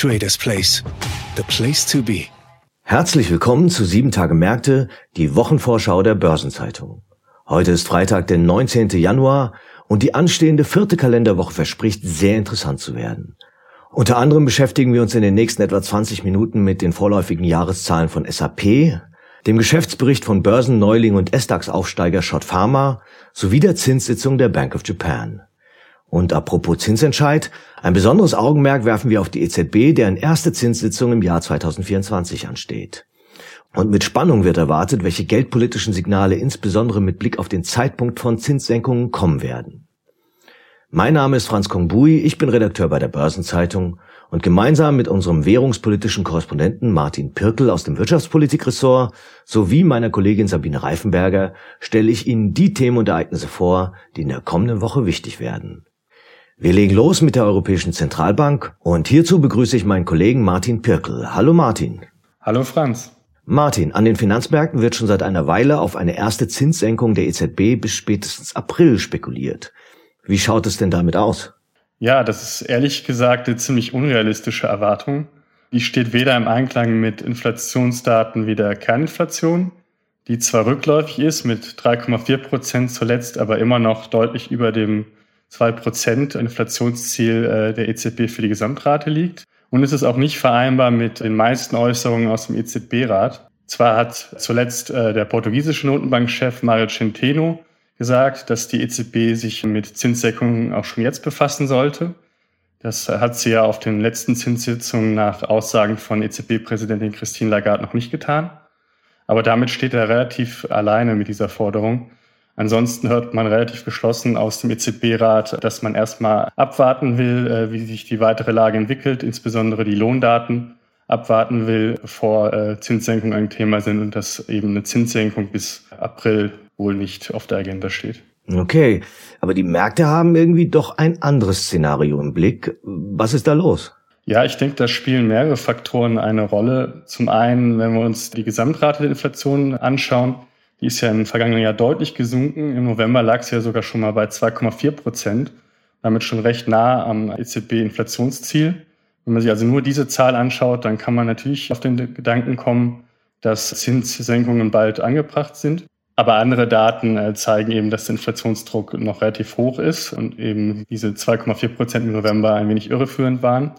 Traders Place. The place to be. Herzlich willkommen zu Sieben Tage Märkte, die Wochenvorschau der Börsenzeitung. Heute ist Freitag, der 19. Januar und die anstehende vierte Kalenderwoche verspricht sehr interessant zu werden. Unter anderem beschäftigen wir uns in den nächsten etwa 20 Minuten mit den vorläufigen Jahreszahlen von SAP, dem Geschäftsbericht von Börsenneuling und S-DAX-Aufsteiger Schott Pharma sowie der Zinssitzung der Bank of Japan. Und apropos Zinsentscheid, ein besonderes Augenmerk werfen wir auf die EZB, deren erste Zinssitzung im Jahr 2024 ansteht. Und mit Spannung wird erwartet, welche geldpolitischen Signale insbesondere mit Blick auf den Zeitpunkt von Zinssenkungen kommen werden. Mein Name ist Franz Kongbui, ich bin Redakteur bei der Börsenzeitung und gemeinsam mit unserem währungspolitischen Korrespondenten Martin Pirkel aus dem Wirtschaftspolitikressort sowie meiner Kollegin Sabine Reifenberger stelle ich Ihnen die Themen und Ereignisse vor, die in der kommenden Woche wichtig werden. Wir legen los mit der Europäischen Zentralbank und hierzu begrüße ich meinen Kollegen Martin Pirkel. Hallo Martin. Hallo Franz. Martin, an den Finanzmärkten wird schon seit einer Weile auf eine erste Zinssenkung der EZB bis spätestens April spekuliert. Wie schaut es denn damit aus? Ja, das ist ehrlich gesagt eine ziemlich unrealistische Erwartung. Die steht weder im Einklang mit Inflationsdaten wie der Kerninflation, die zwar rückläufig ist mit 3,4 Prozent zuletzt, aber immer noch deutlich über dem 2% Inflationsziel äh, der EZB für die Gesamtrate liegt. Und es ist auch nicht vereinbar mit den meisten Äußerungen aus dem EZB-Rat. Zwar hat zuletzt äh, der portugiesische Notenbankchef Mario Centeno gesagt, dass die EZB sich mit Zinssenkungen auch schon jetzt befassen sollte. Das hat sie ja auf den letzten Zinssitzungen nach Aussagen von EZB-Präsidentin Christine Lagarde noch nicht getan. Aber damit steht er relativ alleine mit dieser Forderung. Ansonsten hört man relativ geschlossen aus dem EZB-Rat, dass man erstmal abwarten will, äh, wie sich die weitere Lage entwickelt, insbesondere die Lohndaten abwarten will, bevor äh, Zinssenkungen ein Thema sind und dass eben eine Zinssenkung bis April wohl nicht auf der Agenda steht. Okay, aber die Märkte haben irgendwie doch ein anderes Szenario im Blick. Was ist da los? Ja, ich denke, da spielen mehrere Faktoren eine Rolle. Zum einen, wenn wir uns die Gesamtrate der Inflation anschauen, die ist ja im vergangenen Jahr deutlich gesunken. Im November lag sie ja sogar schon mal bei 2,4 Prozent, damit schon recht nah am EZB-Inflationsziel. Wenn man sich also nur diese Zahl anschaut, dann kann man natürlich auf den Gedanken kommen, dass Zinssenkungen bald angebracht sind. Aber andere Daten äh, zeigen eben, dass der Inflationsdruck noch relativ hoch ist und eben diese 2,4 Prozent im November ein wenig irreführend waren.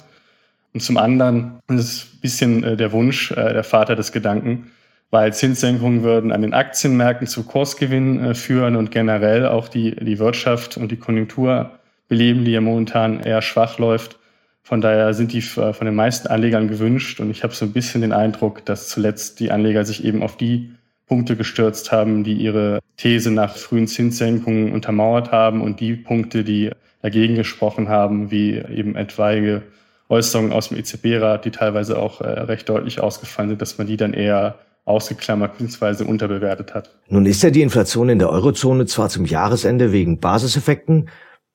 Und zum anderen ist es ein bisschen äh, der Wunsch, äh, der Vater des Gedanken, weil Zinssenkungen würden an den Aktienmärkten zu Kursgewinnen äh, führen und generell auch die, die Wirtschaft und die Konjunktur beleben, die ja momentan eher schwach läuft. Von daher sind die äh, von den meisten Anlegern gewünscht und ich habe so ein bisschen den Eindruck, dass zuletzt die Anleger sich eben auf die Punkte gestürzt haben, die ihre These nach frühen Zinssenkungen untermauert haben und die Punkte, die dagegen gesprochen haben, wie eben etwaige Äußerungen aus dem EZB-Rat, die teilweise auch äh, recht deutlich ausgefallen sind, dass man die dann eher ausgeklammert bzw. unterbewertet hat. Nun ist ja die Inflation in der Eurozone zwar zum Jahresende wegen Basiseffekten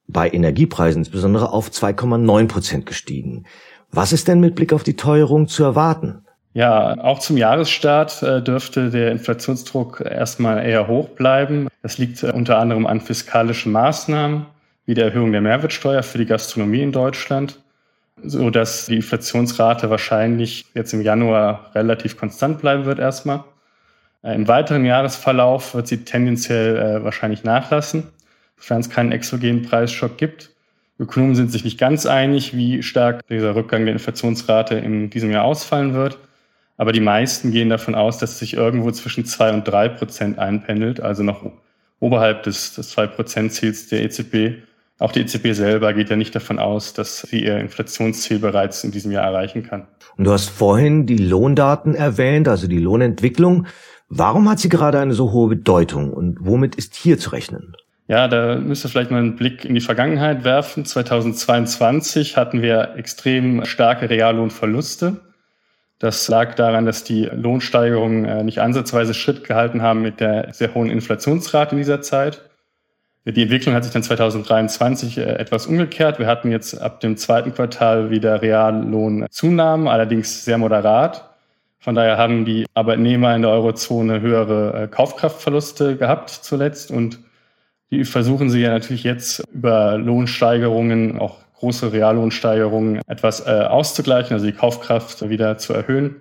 bei Energiepreisen insbesondere auf 2,9 Prozent gestiegen. Was ist denn mit Blick auf die Teuerung zu erwarten? Ja, auch zum Jahresstart äh, dürfte der Inflationsdruck erstmal eher hoch bleiben. Das liegt äh, unter anderem an fiskalischen Maßnahmen wie der Erhöhung der Mehrwertsteuer für die Gastronomie in Deutschland so dass die Inflationsrate wahrscheinlich jetzt im Januar relativ konstant bleiben wird erstmal. Äh, Im weiteren Jahresverlauf wird sie tendenziell äh, wahrscheinlich nachlassen, sofern es keinen exogenen Preisschock gibt. Ökonomen sind sich nicht ganz einig, wie stark dieser Rückgang der Inflationsrate in diesem Jahr ausfallen wird. Aber die meisten gehen davon aus, dass es sich irgendwo zwischen zwei und drei Prozent einpendelt, also noch oberhalb des, des zwei Prozent Ziels der EZB auch die EZB selber geht ja nicht davon aus, dass sie ihr Inflationsziel bereits in diesem Jahr erreichen kann. Und du hast vorhin die Lohndaten erwähnt, also die Lohnentwicklung. Warum hat sie gerade eine so hohe Bedeutung und womit ist hier zu rechnen? Ja, da müsste vielleicht mal einen Blick in die Vergangenheit werfen. 2022 hatten wir extrem starke Reallohnverluste. Das lag daran, dass die Lohnsteigerungen äh, nicht ansatzweise Schritt gehalten haben mit der sehr hohen Inflationsrate in dieser Zeit. Die Entwicklung hat sich dann 2023 äh, etwas umgekehrt. Wir hatten jetzt ab dem zweiten Quartal wieder Reallohnzunahmen, allerdings sehr moderat. Von daher haben die Arbeitnehmer in der Eurozone höhere äh, Kaufkraftverluste gehabt zuletzt und die versuchen sie ja natürlich jetzt über Lohnsteigerungen, auch große Reallohnsteigerungen etwas äh, auszugleichen, also die Kaufkraft wieder zu erhöhen.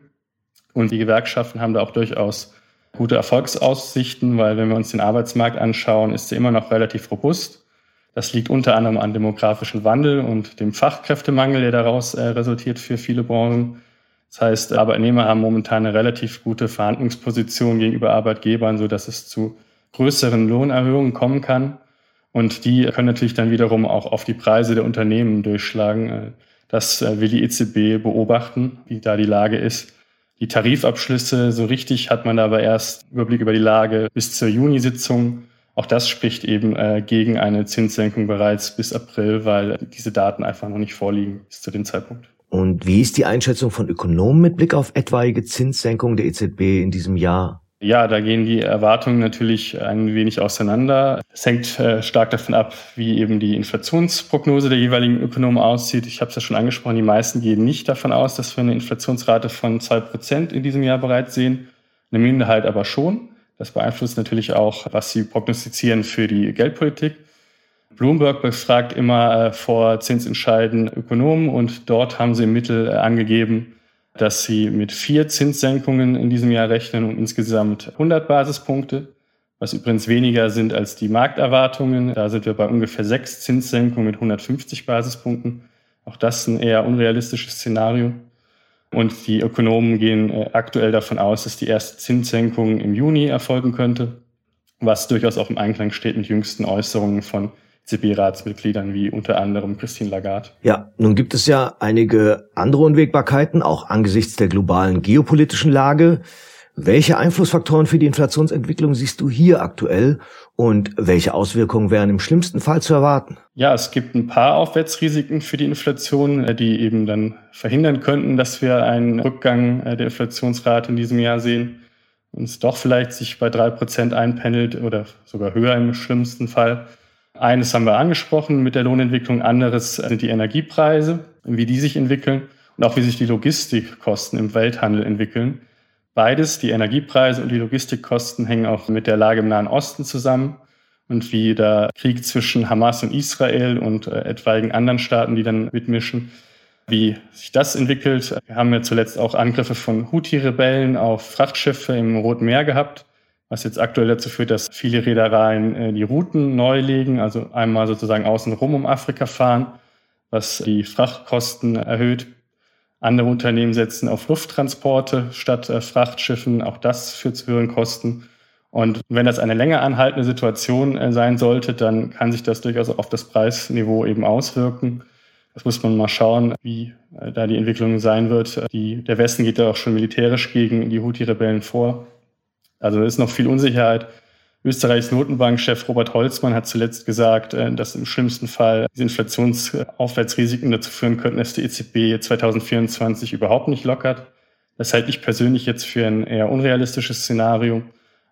Und die Gewerkschaften haben da auch durchaus gute Erfolgsaussichten, weil wenn wir uns den Arbeitsmarkt anschauen, ist er immer noch relativ robust. Das liegt unter anderem an demografischen Wandel und dem Fachkräftemangel, der daraus äh, resultiert für viele Branchen. Das heißt, Arbeitnehmer haben momentan eine relativ gute Verhandlungsposition gegenüber Arbeitgebern, so dass es zu größeren Lohnerhöhungen kommen kann. Und die können natürlich dann wiederum auch auf die Preise der Unternehmen durchschlagen. Äh, das äh, will die EZB beobachten, wie da die Lage ist. Die Tarifabschlüsse, so richtig hat man aber erst Überblick über die Lage bis zur Juni-Sitzung. Auch das spricht eben äh, gegen eine Zinssenkung bereits bis April, weil diese Daten einfach noch nicht vorliegen bis zu dem Zeitpunkt. Und wie ist die Einschätzung von Ökonomen mit Blick auf etwaige Zinssenkungen der EZB in diesem Jahr? Ja, da gehen die Erwartungen natürlich ein wenig auseinander. Es hängt äh, stark davon ab, wie eben die Inflationsprognose der jeweiligen Ökonomen aussieht. Ich habe es ja schon angesprochen, die meisten gehen nicht davon aus, dass wir eine Inflationsrate von zwei Prozent in diesem Jahr bereits sehen. Eine Minderheit aber schon. Das beeinflusst natürlich auch, was sie prognostizieren für die Geldpolitik. Bloomberg befragt immer äh, vor Zinsentscheiden Ökonomen und dort haben sie im Mittel äh, angegeben, dass sie mit vier Zinssenkungen in diesem Jahr rechnen und insgesamt 100 Basispunkte, was übrigens weniger sind als die Markterwartungen. Da sind wir bei ungefähr sechs Zinssenkungen mit 150 Basispunkten. Auch das ist ein eher unrealistisches Szenario. Und die Ökonomen gehen äh, aktuell davon aus, dass die erste Zinssenkung im Juni erfolgen könnte, was durchaus auch im Einklang steht mit jüngsten Äußerungen von EZB-Ratsmitgliedern wie unter anderem Christine Lagarde. Ja, nun gibt es ja einige andere Unwägbarkeiten, auch angesichts der globalen geopolitischen Lage. Welche Einflussfaktoren für die Inflationsentwicklung siehst du hier aktuell und welche Auswirkungen wären im schlimmsten Fall zu erwarten? Ja, es gibt ein paar Aufwärtsrisiken für die Inflation, äh, die eben dann verhindern könnten, dass wir einen Rückgang äh, der Inflationsrate in diesem Jahr sehen und es doch vielleicht sich bei drei Prozent einpendelt oder sogar höher im schlimmsten Fall. Eines haben wir angesprochen mit der Lohnentwicklung, anderes sind die Energiepreise, wie die sich entwickeln und auch wie sich die Logistikkosten im Welthandel entwickeln. Beides, die Energiepreise und die Logistikkosten, hängen auch mit der Lage im Nahen Osten zusammen und wie der Krieg zwischen Hamas und Israel und äh, etwaigen anderen Staaten, die dann mitmischen, wie sich das entwickelt. Wir haben ja zuletzt auch Angriffe von Houthi-Rebellen auf Frachtschiffe im Roten Meer gehabt was jetzt aktuell dazu führt, dass viele Reedereien äh, die Routen neu legen, also einmal sozusagen außenrum um Afrika fahren, was die Frachtkosten erhöht. Andere Unternehmen setzen auf Lufttransporte statt äh, Frachtschiffen. Auch das führt zu höheren Kosten. Und wenn das eine länger anhaltende Situation äh, sein sollte, dann kann sich das durchaus auf das Preisniveau eben auswirken. Das muss man mal schauen, wie da die Entwicklung sein wird. Die, der Westen geht da auch schon militärisch gegen die Houthi-Rebellen vor. Also es ist noch viel Unsicherheit. Österreichs Notenbankchef Robert Holzmann hat zuletzt gesagt, äh, dass im schlimmsten Fall diese Inflationsaufwärtsrisiken dazu führen könnten, dass die EZB 2024 überhaupt nicht lockert. Das halte ich persönlich jetzt für ein eher unrealistisches Szenario.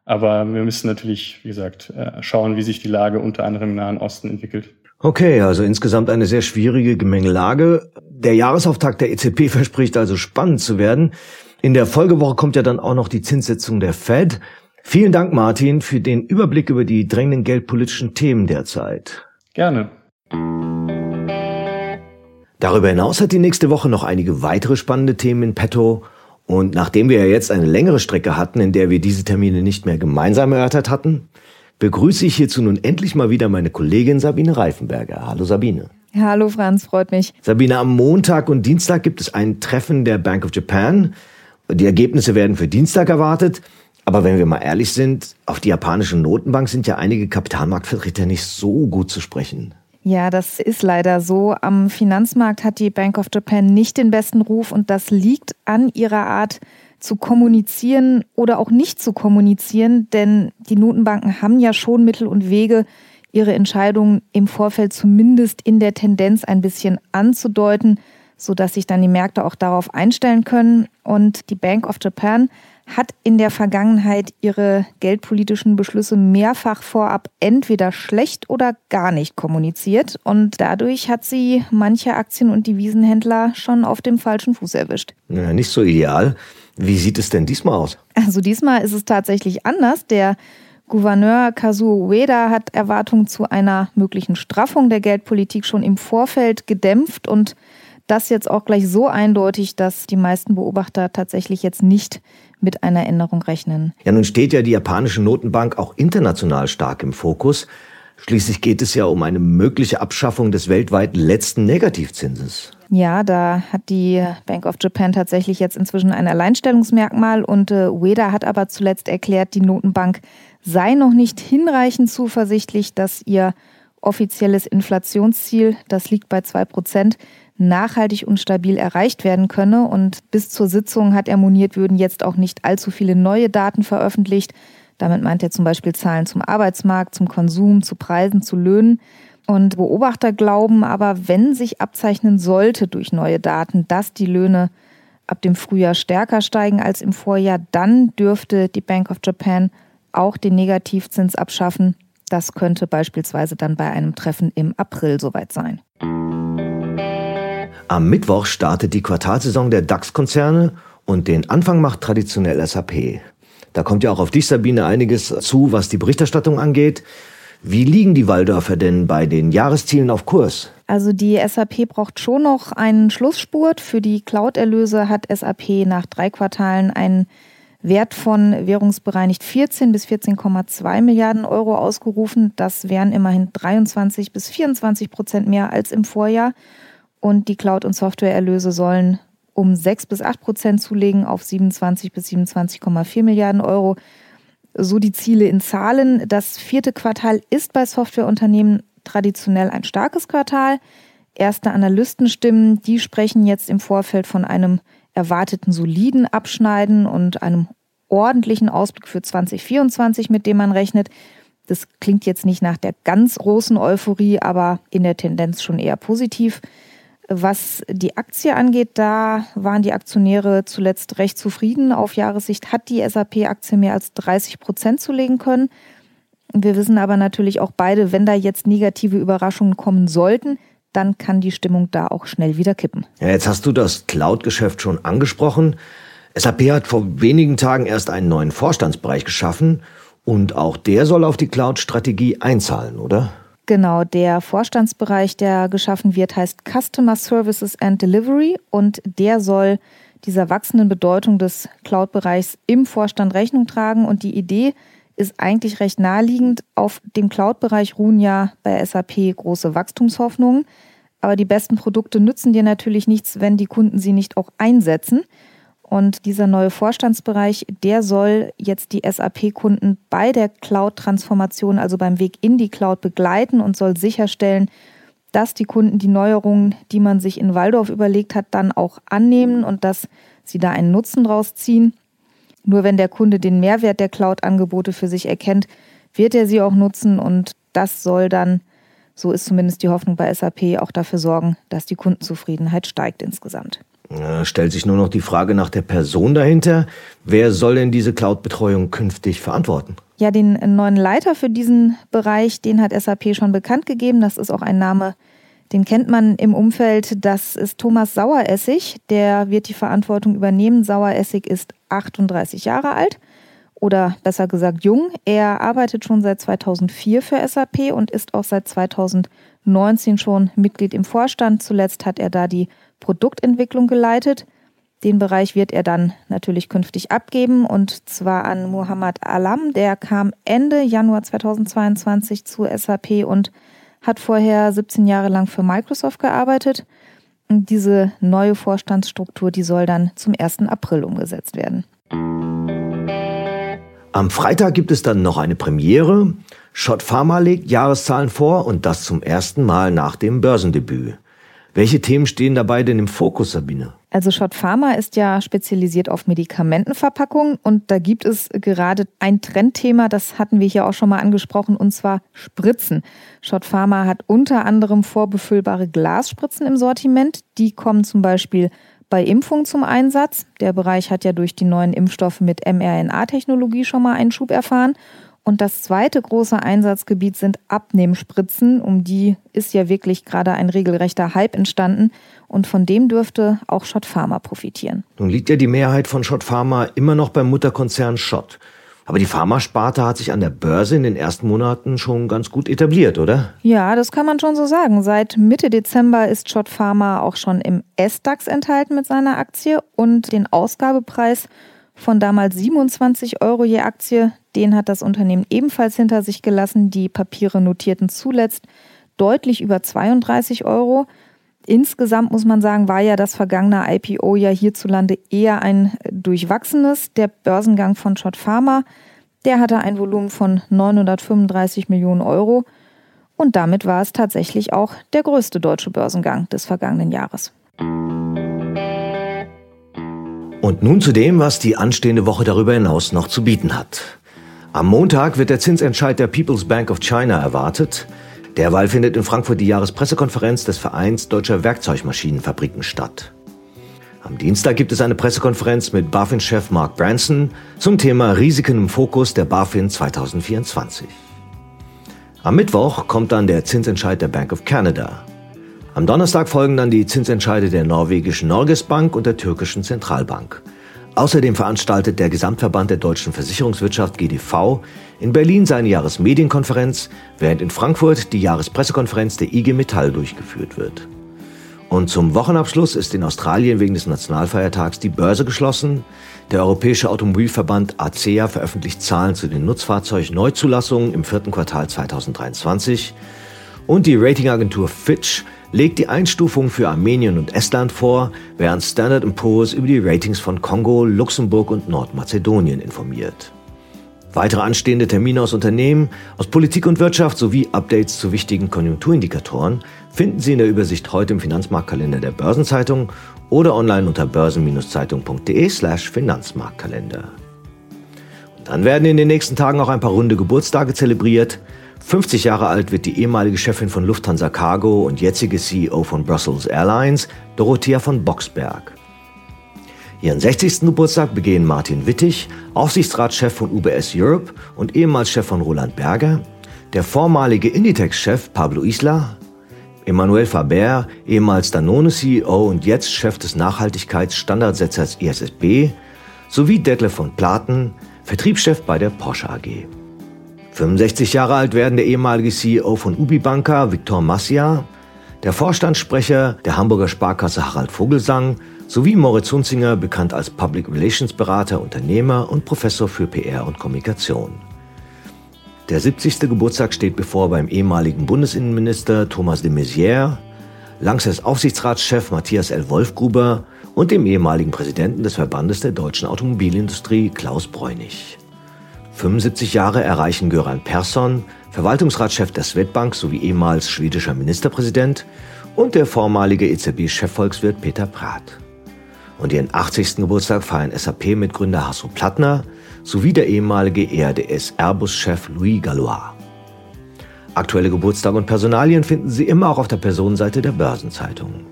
Aber wir müssen natürlich, wie gesagt, äh, schauen, wie sich die Lage unter anderem im Nahen Osten entwickelt. Okay, also insgesamt eine sehr schwierige Gemengelage. Der Jahresauftakt der EZB verspricht also spannend zu werden. In der Folgewoche kommt ja dann auch noch die Zinssetzung der Fed. Vielen Dank, Martin, für den Überblick über die drängenden geldpolitischen Themen derzeit. Gerne. Darüber hinaus hat die nächste Woche noch einige weitere spannende Themen in petto. Und nachdem wir ja jetzt eine längere Strecke hatten, in der wir diese Termine nicht mehr gemeinsam erörtert hatten, begrüße ich hierzu nun endlich mal wieder meine Kollegin Sabine Reifenberger. Hallo Sabine. Hallo Franz, freut mich. Sabine, am Montag und Dienstag gibt es ein Treffen der Bank of Japan. Die Ergebnisse werden für Dienstag erwartet. Aber wenn wir mal ehrlich sind, auf die japanische Notenbank sind ja einige Kapitalmarktvertreter nicht so gut zu sprechen. Ja, das ist leider so. Am Finanzmarkt hat die Bank of Japan nicht den besten Ruf und das liegt an ihrer Art zu kommunizieren oder auch nicht zu kommunizieren, denn die Notenbanken haben ja schon Mittel und Wege, ihre Entscheidungen im Vorfeld zumindest in der Tendenz ein bisschen anzudeuten sodass sich dann die Märkte auch darauf einstellen können. Und die Bank of Japan hat in der Vergangenheit ihre geldpolitischen Beschlüsse mehrfach vorab entweder schlecht oder gar nicht kommuniziert. Und dadurch hat sie manche Aktien- und Devisenhändler schon auf dem falschen Fuß erwischt. Ja, nicht so ideal. Wie sieht es denn diesmal aus? Also diesmal ist es tatsächlich anders. Der Gouverneur Kazuo Ueda hat Erwartungen zu einer möglichen Straffung der Geldpolitik schon im Vorfeld gedämpft und das jetzt auch gleich so eindeutig, dass die meisten Beobachter tatsächlich jetzt nicht mit einer Änderung rechnen. Ja, nun steht ja die japanische Notenbank auch international stark im Fokus. Schließlich geht es ja um eine mögliche Abschaffung des weltweiten letzten Negativzinses. Ja, da hat die Bank of Japan tatsächlich jetzt inzwischen ein Alleinstellungsmerkmal und äh, Ueda hat aber zuletzt erklärt, die Notenbank sei noch nicht hinreichend zuversichtlich, dass ihr offizielles Inflationsziel, das liegt bei zwei Prozent, nachhaltig und stabil erreicht werden könne. Und bis zur Sitzung hat er moniert, würden jetzt auch nicht allzu viele neue Daten veröffentlicht. Damit meint er zum Beispiel Zahlen zum Arbeitsmarkt, zum Konsum, zu Preisen, zu Löhnen. Und Beobachter glauben aber, wenn sich abzeichnen sollte durch neue Daten, dass die Löhne ab dem Frühjahr stärker steigen als im Vorjahr, dann dürfte die Bank of Japan auch den Negativzins abschaffen. Das könnte beispielsweise dann bei einem Treffen im April soweit sein. Am Mittwoch startet die Quartalsaison der DAX-Konzerne und den Anfang macht traditionell SAP. Da kommt ja auch auf dich, Sabine, einiges zu, was die Berichterstattung angeht. Wie liegen die Waldorfer denn bei den Jahreszielen auf Kurs? Also die SAP braucht schon noch einen Schlussspurt. Für die Cloud-Erlöse hat SAP nach drei Quartalen einen Wert von währungsbereinigt 14 bis 14,2 Milliarden Euro ausgerufen. Das wären immerhin 23 bis 24 Prozent mehr als im Vorjahr. Und die Cloud- und Softwareerlöse sollen um 6 bis 8 Prozent zulegen auf 27 bis 27,4 Milliarden Euro. So die Ziele in Zahlen. Das vierte Quartal ist bei Softwareunternehmen traditionell ein starkes Quartal. Erste Analystenstimmen, die sprechen jetzt im Vorfeld von einem erwarteten soliden Abschneiden und einem ordentlichen Ausblick für 2024, mit dem man rechnet. Das klingt jetzt nicht nach der ganz großen Euphorie, aber in der Tendenz schon eher positiv. Was die Aktie angeht, da waren die Aktionäre zuletzt recht zufrieden. Auf Jahressicht hat die SAP-Aktie mehr als 30 Prozent zulegen können. Wir wissen aber natürlich auch beide, wenn da jetzt negative Überraschungen kommen sollten, dann kann die Stimmung da auch schnell wieder kippen. Ja, jetzt hast du das Cloud-Geschäft schon angesprochen. SAP hat vor wenigen Tagen erst einen neuen Vorstandsbereich geschaffen und auch der soll auf die Cloud-Strategie einzahlen, oder? Genau, der Vorstandsbereich, der geschaffen wird, heißt Customer Services and Delivery und der soll dieser wachsenden Bedeutung des Cloud-Bereichs im Vorstand Rechnung tragen. Und die Idee ist eigentlich recht naheliegend. Auf dem Cloud-Bereich ruhen ja bei SAP große Wachstumshoffnungen. Aber die besten Produkte nützen dir natürlich nichts, wenn die Kunden sie nicht auch einsetzen. Und dieser neue Vorstandsbereich, der soll jetzt die SAP-Kunden bei der Cloud-Transformation, also beim Weg in die Cloud begleiten und soll sicherstellen, dass die Kunden die Neuerungen, die man sich in Waldorf überlegt hat, dann auch annehmen und dass sie da einen Nutzen draus ziehen. Nur wenn der Kunde den Mehrwert der Cloud-Angebote für sich erkennt, wird er sie auch nutzen und das soll dann, so ist zumindest die Hoffnung bei SAP, auch dafür sorgen, dass die Kundenzufriedenheit steigt insgesamt. Da stellt sich nur noch die Frage nach der Person dahinter. Wer soll denn diese Cloud-Betreuung künftig verantworten? Ja, den neuen Leiter für diesen Bereich, den hat SAP schon bekannt gegeben. Das ist auch ein Name, den kennt man im Umfeld. Das ist Thomas Saueressig. Der wird die Verantwortung übernehmen. Saueressig ist 38 Jahre alt oder besser gesagt jung. Er arbeitet schon seit 2004 für SAP und ist auch seit 2019 schon Mitglied im Vorstand. Zuletzt hat er da die Produktentwicklung geleitet. Den Bereich wird er dann natürlich künftig abgeben und zwar an Muhammad Alam. Der kam Ende Januar 2022 zu SAP und hat vorher 17 Jahre lang für Microsoft gearbeitet. Diese neue Vorstandsstruktur, die soll dann zum 1. April umgesetzt werden. Am Freitag gibt es dann noch eine Premiere. Schott Pharma legt Jahreszahlen vor und das zum ersten Mal nach dem Börsendebüt. Welche Themen stehen dabei denn im Fokus, Sabine? Also Schott Pharma ist ja spezialisiert auf Medikamentenverpackungen und da gibt es gerade ein Trendthema, das hatten wir hier auch schon mal angesprochen, und zwar Spritzen. Schott Pharma hat unter anderem vorbefüllbare Glasspritzen im Sortiment. Die kommen zum Beispiel bei Impfungen zum Einsatz. Der Bereich hat ja durch die neuen Impfstoffe mit mRNA-Technologie schon mal einen Schub erfahren. Und das zweite große Einsatzgebiet sind Abnehmspritzen. Um die ist ja wirklich gerade ein regelrechter Hype entstanden. Und von dem dürfte auch Schott Pharma profitieren. Nun liegt ja die Mehrheit von Schott Pharma immer noch beim Mutterkonzern Schott. Aber die Pharmasparte hat sich an der Börse in den ersten Monaten schon ganz gut etabliert, oder? Ja, das kann man schon so sagen. Seit Mitte Dezember ist Schott Pharma auch schon im S-DAX enthalten mit seiner Aktie und den Ausgabepreis von damals 27 Euro je Aktie, den hat das Unternehmen ebenfalls hinter sich gelassen. Die Papiere notierten zuletzt deutlich über 32 Euro. Insgesamt muss man sagen, war ja das vergangene IPO ja hierzulande eher ein durchwachsenes. Der Börsengang von Schott Pharma, der hatte ein Volumen von 935 Millionen Euro. Und damit war es tatsächlich auch der größte deutsche Börsengang des vergangenen Jahres. Und nun zu dem, was die anstehende Woche darüber hinaus noch zu bieten hat. Am Montag wird der Zinsentscheid der People's Bank of China erwartet. Derweil findet in Frankfurt die Jahrespressekonferenz des Vereins Deutscher Werkzeugmaschinenfabriken statt. Am Dienstag gibt es eine Pressekonferenz mit BaFin-Chef Mark Branson zum Thema Risiken im Fokus der BaFin 2024. Am Mittwoch kommt dann der Zinsentscheid der Bank of Canada. Am Donnerstag folgen dann die Zinsentscheide der norwegischen Norges Bank und der türkischen Zentralbank. Außerdem veranstaltet der Gesamtverband der deutschen Versicherungswirtschaft GDV in Berlin seine Jahresmedienkonferenz, während in Frankfurt die Jahrespressekonferenz der IG Metall durchgeführt wird. Und zum Wochenabschluss ist in Australien wegen des Nationalfeiertags die Börse geschlossen. Der Europäische Automobilverband ACEA veröffentlicht Zahlen zu den Nutzfahrzeugneuzulassungen im vierten Quartal 2023. Und die Ratingagentur Fitch legt die Einstufung für Armenien und Estland vor, während Standard Poor's über die Ratings von Kongo, Luxemburg und Nordmazedonien informiert. Weitere anstehende Termine aus Unternehmen, aus Politik und Wirtschaft sowie Updates zu wichtigen Konjunkturindikatoren finden Sie in der Übersicht heute im Finanzmarktkalender der Börsenzeitung oder online unter börsen-zeitung.de slash Finanzmarktkalender. Und dann werden in den nächsten Tagen auch ein paar runde Geburtstage zelebriert. 50 Jahre alt wird die ehemalige Chefin von Lufthansa Cargo und jetzige CEO von Brussels Airlines, Dorothea von Boxberg. Ihren 60. Geburtstag begehen Martin Wittig, Aufsichtsratschef von UBS Europe und ehemals Chef von Roland Berger, der vormalige Inditex-Chef Pablo Isla, Emmanuel Faber, ehemals Danone-CEO und jetzt Chef des Nachhaltigkeitsstandardsetzers ISSB, sowie Detlef von Platen, Vertriebschef bei der Porsche AG. 65 Jahre alt werden der ehemalige CEO von Ubibanka, Viktor Massia, der Vorstandssprecher der Hamburger Sparkasse Harald Vogelsang sowie Moritz Hunzinger, bekannt als Public Relations Berater, Unternehmer und Professor für PR und Kommunikation. Der 70. Geburtstag steht bevor beim ehemaligen Bundesinnenminister Thomas de Maizière, Lanxess Aufsichtsratschef Matthias L. Wolfgruber und dem ehemaligen Präsidenten des Verbandes der deutschen Automobilindustrie Klaus Bräunig. 75 Jahre erreichen Göran Persson, Verwaltungsratschef der Swedbank sowie ehemals schwedischer Ministerpräsident und der vormalige EZB-Chefvolkswirt Peter Prath. Und ihren 80. Geburtstag feiern SAP-Mitgründer Hasso Plattner sowie der ehemalige ERDS-Airbus-Chef Louis Gallois. Aktuelle Geburtstage und Personalien finden Sie immer auch auf der Personenseite der Börsenzeitung.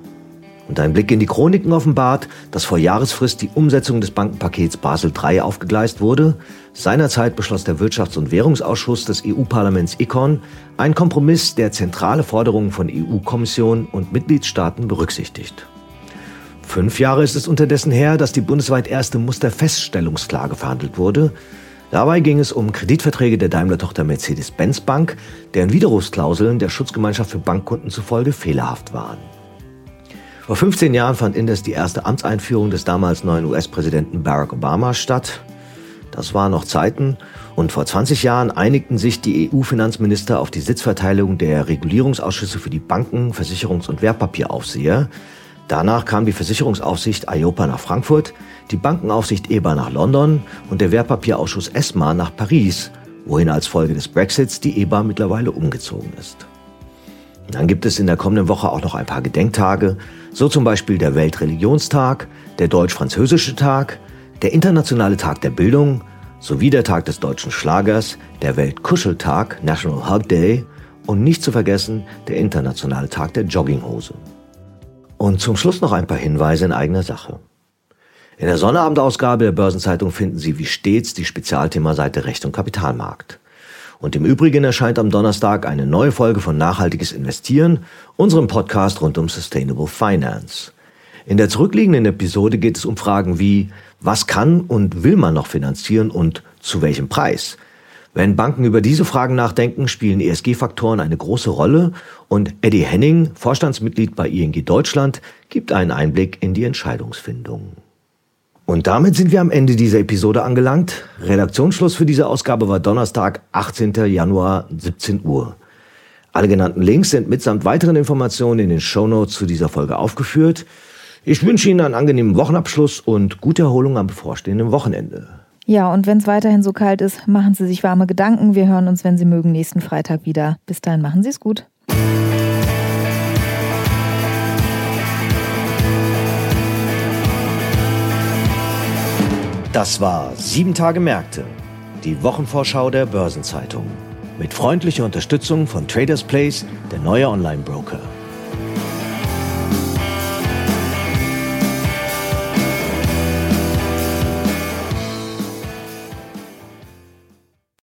Und ein Blick in die Chroniken offenbart, dass vor Jahresfrist die Umsetzung des Bankenpakets Basel III aufgegleist wurde. Seinerzeit beschloss der Wirtschafts- und Währungsausschuss des EU-Parlaments ECON einen Kompromiss, der zentrale Forderungen von EU-Kommission und Mitgliedstaaten berücksichtigt. Fünf Jahre ist es unterdessen her, dass die bundesweit erste Musterfeststellungsklage verhandelt wurde. Dabei ging es um Kreditverträge der Daimler-Tochter Mercedes-Benz Bank, deren Widerrufsklauseln der Schutzgemeinschaft für Bankkunden zufolge fehlerhaft waren. Vor 15 Jahren fand indes die erste Amtseinführung des damals neuen US-Präsidenten Barack Obama statt. Das waren noch Zeiten. Und vor 20 Jahren einigten sich die EU-Finanzminister auf die Sitzverteilung der Regulierungsausschüsse für die Banken, Versicherungs- und Wertpapieraufseher. Danach kam die Versicherungsaufsicht IOPA nach Frankfurt, die Bankenaufsicht EBA nach London und der Wertpapierausschuss ESMA nach Paris, wohin als Folge des Brexits die EBA mittlerweile umgezogen ist. Dann gibt es in der kommenden Woche auch noch ein paar Gedenktage, so zum Beispiel der Weltreligionstag, der Deutsch-Französische Tag, der Internationale Tag der Bildung sowie der Tag des deutschen Schlagers, der Weltkuscheltag, National Hug Day und nicht zu vergessen der Internationale Tag der Jogginghose. Und zum Schluss noch ein paar Hinweise in eigener Sache. In der Sonnenabendausgabe der Börsenzeitung finden Sie wie stets die Spezialthemaseite Recht und Kapitalmarkt. Und im Übrigen erscheint am Donnerstag eine neue Folge von Nachhaltiges Investieren, unserem Podcast rund um Sustainable Finance. In der zurückliegenden Episode geht es um Fragen wie, was kann und will man noch finanzieren und zu welchem Preis? Wenn Banken über diese Fragen nachdenken, spielen ESG-Faktoren eine große Rolle und Eddie Henning, Vorstandsmitglied bei ING Deutschland, gibt einen Einblick in die Entscheidungsfindung. Und damit sind wir am Ende dieser Episode angelangt. Redaktionsschluss für diese Ausgabe war Donnerstag, 18. Januar, 17 Uhr. Alle genannten Links sind mitsamt weiteren Informationen in den Shownotes zu dieser Folge aufgeführt. Ich wünsche Ihnen einen angenehmen Wochenabschluss und gute Erholung am bevorstehenden Wochenende. Ja, und wenn es weiterhin so kalt ist, machen Sie sich warme Gedanken. Wir hören uns, wenn Sie mögen, nächsten Freitag wieder. Bis dahin machen Sie es gut. Das war Sieben Tage Märkte, die Wochenvorschau der Börsenzeitung. Mit freundlicher Unterstützung von Traders Place, der neue Online-Broker.